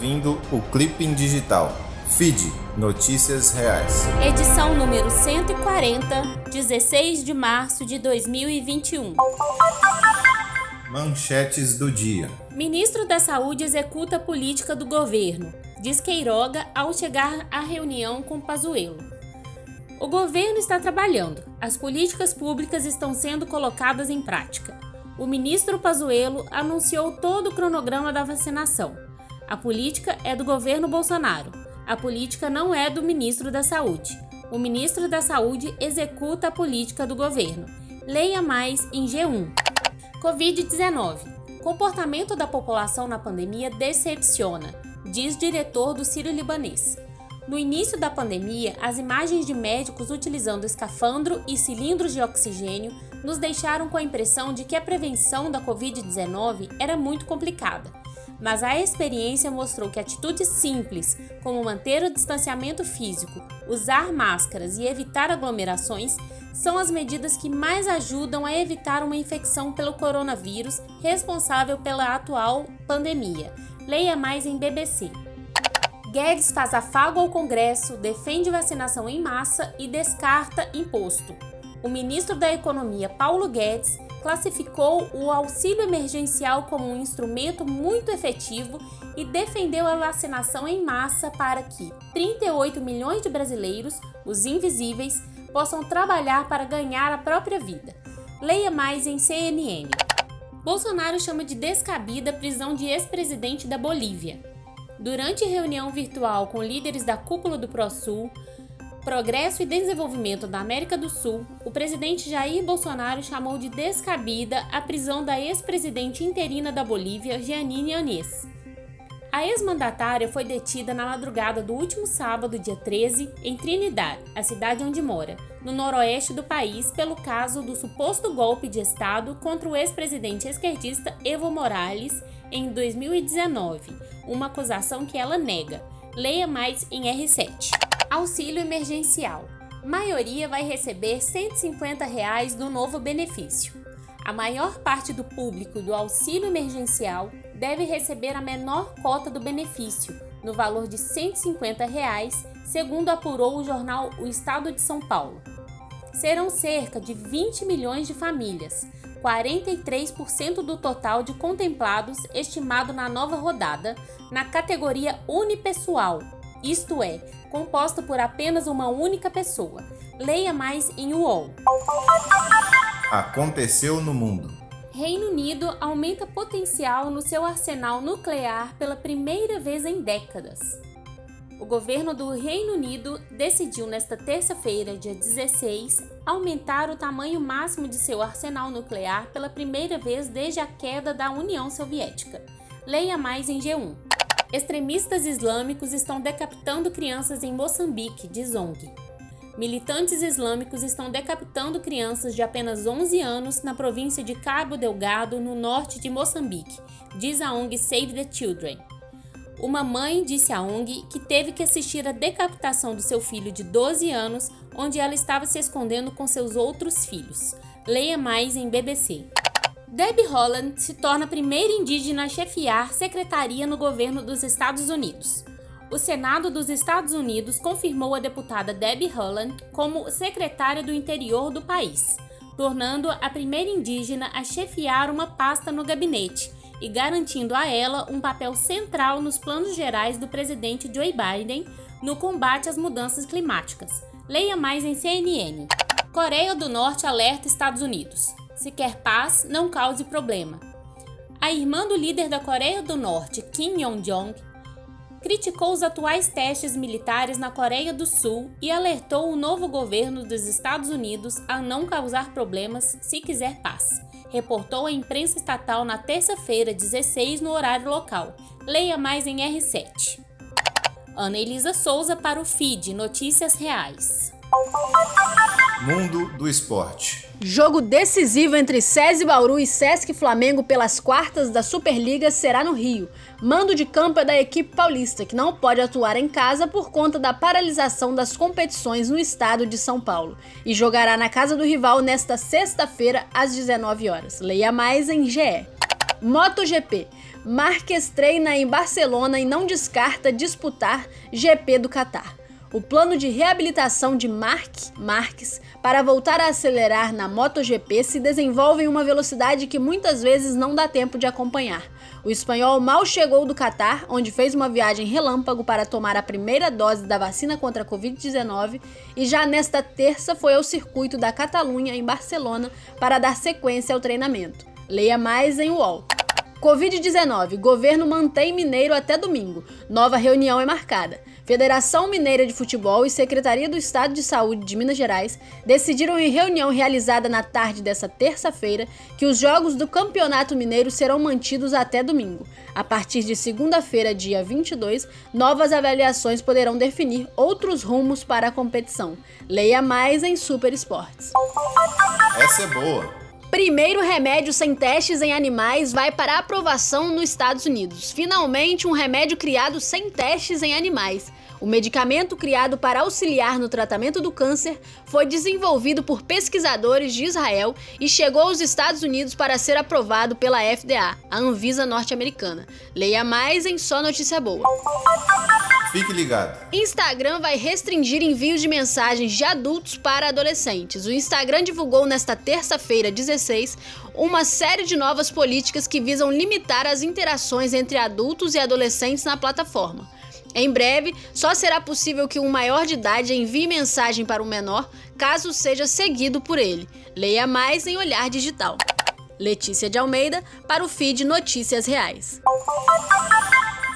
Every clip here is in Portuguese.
ouvindo o Clipping Digital. Feed Notícias Reais. Edição número 140, 16 de março de 2021. Manchetes do dia. Ministro da Saúde executa a política do governo, diz Queiroga ao chegar à reunião com Pazuello. O governo está trabalhando, as políticas públicas estão sendo colocadas em prática. O ministro Pazuello anunciou todo o cronograma da vacinação. A política é do governo Bolsonaro. A política não é do ministro da Saúde. O ministro da Saúde executa a política do governo. Leia mais em G1. Covid-19. Comportamento da população na pandemia decepciona, diz diretor do Sírio Libanês. No início da pandemia, as imagens de médicos utilizando escafandro e cilindros de oxigênio nos deixaram com a impressão de que a prevenção da Covid-19 era muito complicada. Mas a experiência mostrou que atitudes simples, como manter o distanciamento físico, usar máscaras e evitar aglomerações, são as medidas que mais ajudam a evitar uma infecção pelo coronavírus responsável pela atual pandemia. Leia mais em BBC. Guedes faz afago ao Congresso, defende vacinação em massa e descarta imposto. O ministro da Economia, Paulo Guedes, classificou o auxílio emergencial como um instrumento muito efetivo e defendeu a vacinação em massa para que 38 milhões de brasileiros, os invisíveis, possam trabalhar para ganhar a própria vida. Leia mais em CNN. Bolsonaro chama de descabida a prisão de ex-presidente da Bolívia. Durante reunião virtual com líderes da cúpula do ProSul, Progresso e Desenvolvimento da América do Sul, o presidente Jair Bolsonaro chamou de descabida a prisão da ex-presidente interina da Bolívia, Jeanine Anês. A ex-mandatária foi detida na madrugada do último sábado, dia 13, em Trinidad, a cidade onde mora, no noroeste do país, pelo caso do suposto golpe de Estado contra o ex-presidente esquerdista Evo Morales em 2019, uma acusação que ela nega. Leia mais em R7. Auxílio emergencial. Maioria vai receber 150 reais do novo benefício. A maior parte do público do auxílio emergencial deve receber a menor cota do benefício, no valor de 150 reais, segundo apurou o jornal O Estado de São Paulo. Serão cerca de 20 milhões de famílias, 43% do total de contemplados estimado na nova rodada, na categoria unipessoal, isto é, composta por apenas uma única pessoa. Leia mais em UOL. Aconteceu no mundo. Reino Unido aumenta potencial no seu arsenal nuclear pela primeira vez em décadas. O governo do Reino Unido decidiu nesta terça-feira, dia 16, aumentar o tamanho máximo de seu arsenal nuclear pela primeira vez desde a queda da União Soviética. Leia mais em G1. Extremistas islâmicos estão decapitando crianças em Moçambique, diz ONG. Militantes islâmicos estão decapitando crianças de apenas 11 anos na província de Cabo Delgado, no norte de Moçambique, diz a ONG Save the Children. Uma mãe disse à ONG que teve que assistir à decapitação do seu filho de 12 anos, onde ela estava se escondendo com seus outros filhos. Leia mais em BBC. Debbie Holland se torna a primeira indígena a chefiar secretaria no governo dos Estados Unidos o Senado dos Estados Unidos confirmou a deputada Debbie Haaland como secretária do interior do país, tornando a primeira indígena a chefiar uma pasta no gabinete e garantindo a ela um papel central nos planos gerais do presidente Joe Biden no combate às mudanças climáticas. Leia mais em CNN. Coreia do Norte alerta Estados Unidos. Se quer paz, não cause problema. A irmã do líder da Coreia do Norte, Kim Yong-jong, criticou os atuais testes militares na Coreia do Sul e alertou o novo governo dos Estados Unidos a não causar problemas se quiser paz. Reportou a imprensa estatal na terça-feira, 16, no horário local. Leia mais em R7. Ana Elisa Souza para o feed Notícias Reais. Mundo do Esporte. Jogo decisivo entre SESI Bauru e Sesc Flamengo pelas quartas da Superliga será no Rio. Mando de campo é da equipe paulista, que não pode atuar em casa por conta da paralisação das competições no estado de São Paulo. E jogará na casa do rival nesta sexta-feira, às 19 horas. Leia mais em GE. MotoGP. Marques treina em Barcelona e não descarta disputar GP do Catar. O plano de reabilitação de Mark Marques para voltar a acelerar na MotoGP se desenvolve em uma velocidade que muitas vezes não dá tempo de acompanhar. O espanhol mal chegou do Catar, onde fez uma viagem relâmpago para tomar a primeira dose da vacina contra a Covid-19 e já nesta terça foi ao circuito da Catalunha em Barcelona para dar sequência ao treinamento. Leia mais em UOL. Covid-19. Governo mantém Mineiro até domingo. Nova reunião é marcada. Federação Mineira de Futebol e Secretaria do Estado de Saúde de Minas Gerais decidiram em reunião realizada na tarde desta terça-feira que os jogos do Campeonato Mineiro serão mantidos até domingo. A partir de segunda-feira, dia 22, novas avaliações poderão definir outros rumos para a competição. Leia mais em Super Esportes. Essa é boa. Primeiro remédio sem testes em animais vai para aprovação nos Estados Unidos. Finalmente, um remédio criado sem testes em animais. O medicamento criado para auxiliar no tratamento do câncer foi desenvolvido por pesquisadores de Israel e chegou aos Estados Unidos para ser aprovado pela FDA, a Anvisa norte-americana. Leia mais em Só Notícia Boa. Fique ligado. Instagram vai restringir envios de mensagens de adultos para adolescentes. O Instagram divulgou nesta terça-feira, 16, uma série de novas políticas que visam limitar as interações entre adultos e adolescentes na plataforma. Em breve, só será possível que um maior de idade envie mensagem para um menor, caso seja seguido por ele. Leia mais em Olhar Digital. Letícia de Almeida, para o feed Notícias Reais.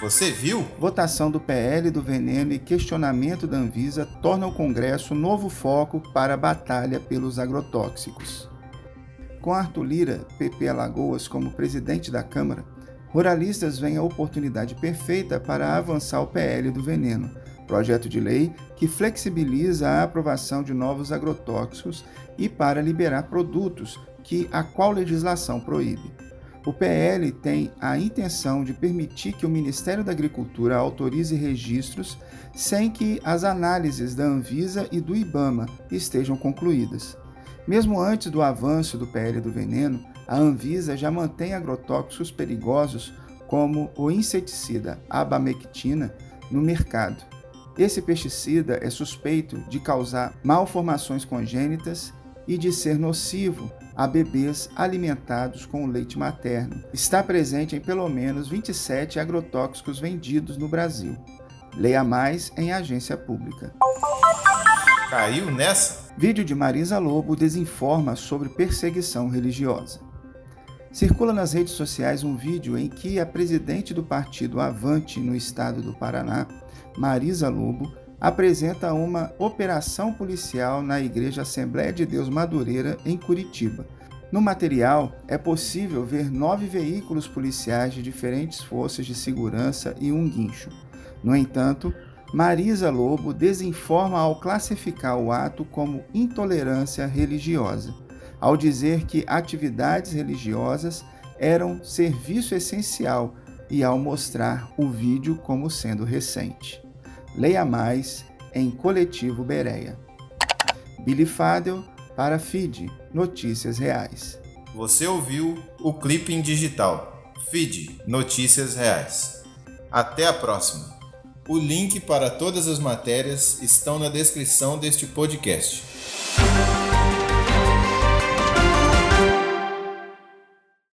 Você viu? Votação do PL do veneno e questionamento da Anvisa torna o Congresso novo foco para a batalha pelos agrotóxicos. Com Arthur Lira, PP Alagoas, como presidente da Câmara, Ruralistas veem a oportunidade perfeita para avançar o PL do veneno, projeto de lei que flexibiliza a aprovação de novos agrotóxicos e para liberar produtos que a qual legislação proíbe. O PL tem a intenção de permitir que o Ministério da Agricultura autorize registros sem que as análises da Anvisa e do IBAMA estejam concluídas. Mesmo antes do avanço do PL do veneno, a Anvisa já mantém agrotóxicos perigosos como o inseticida abamectina no mercado. Esse pesticida é suspeito de causar malformações congênitas e de ser nocivo a bebês alimentados com leite materno. Está presente em pelo menos 27 agrotóxicos vendidos no Brasil. Leia mais em agência pública. Caiu nessa? Vídeo de Marisa Lobo desinforma sobre perseguição religiosa. Circula nas redes sociais um vídeo em que a presidente do partido Avante no estado do Paraná, Marisa Lobo, apresenta uma operação policial na Igreja Assembleia de Deus Madureira, em Curitiba. No material, é possível ver nove veículos policiais de diferentes forças de segurança e um guincho. No entanto, Marisa Lobo desinforma ao classificar o ato como intolerância religiosa ao dizer que atividades religiosas eram serviço essencial e ao mostrar o vídeo como sendo recente. Leia mais em Coletivo Bereia. Billy Fadel para Feed Notícias Reais. Você ouviu o Clipping Digital. Feed Notícias Reais. Até a próxima. O link para todas as matérias estão na descrição deste podcast.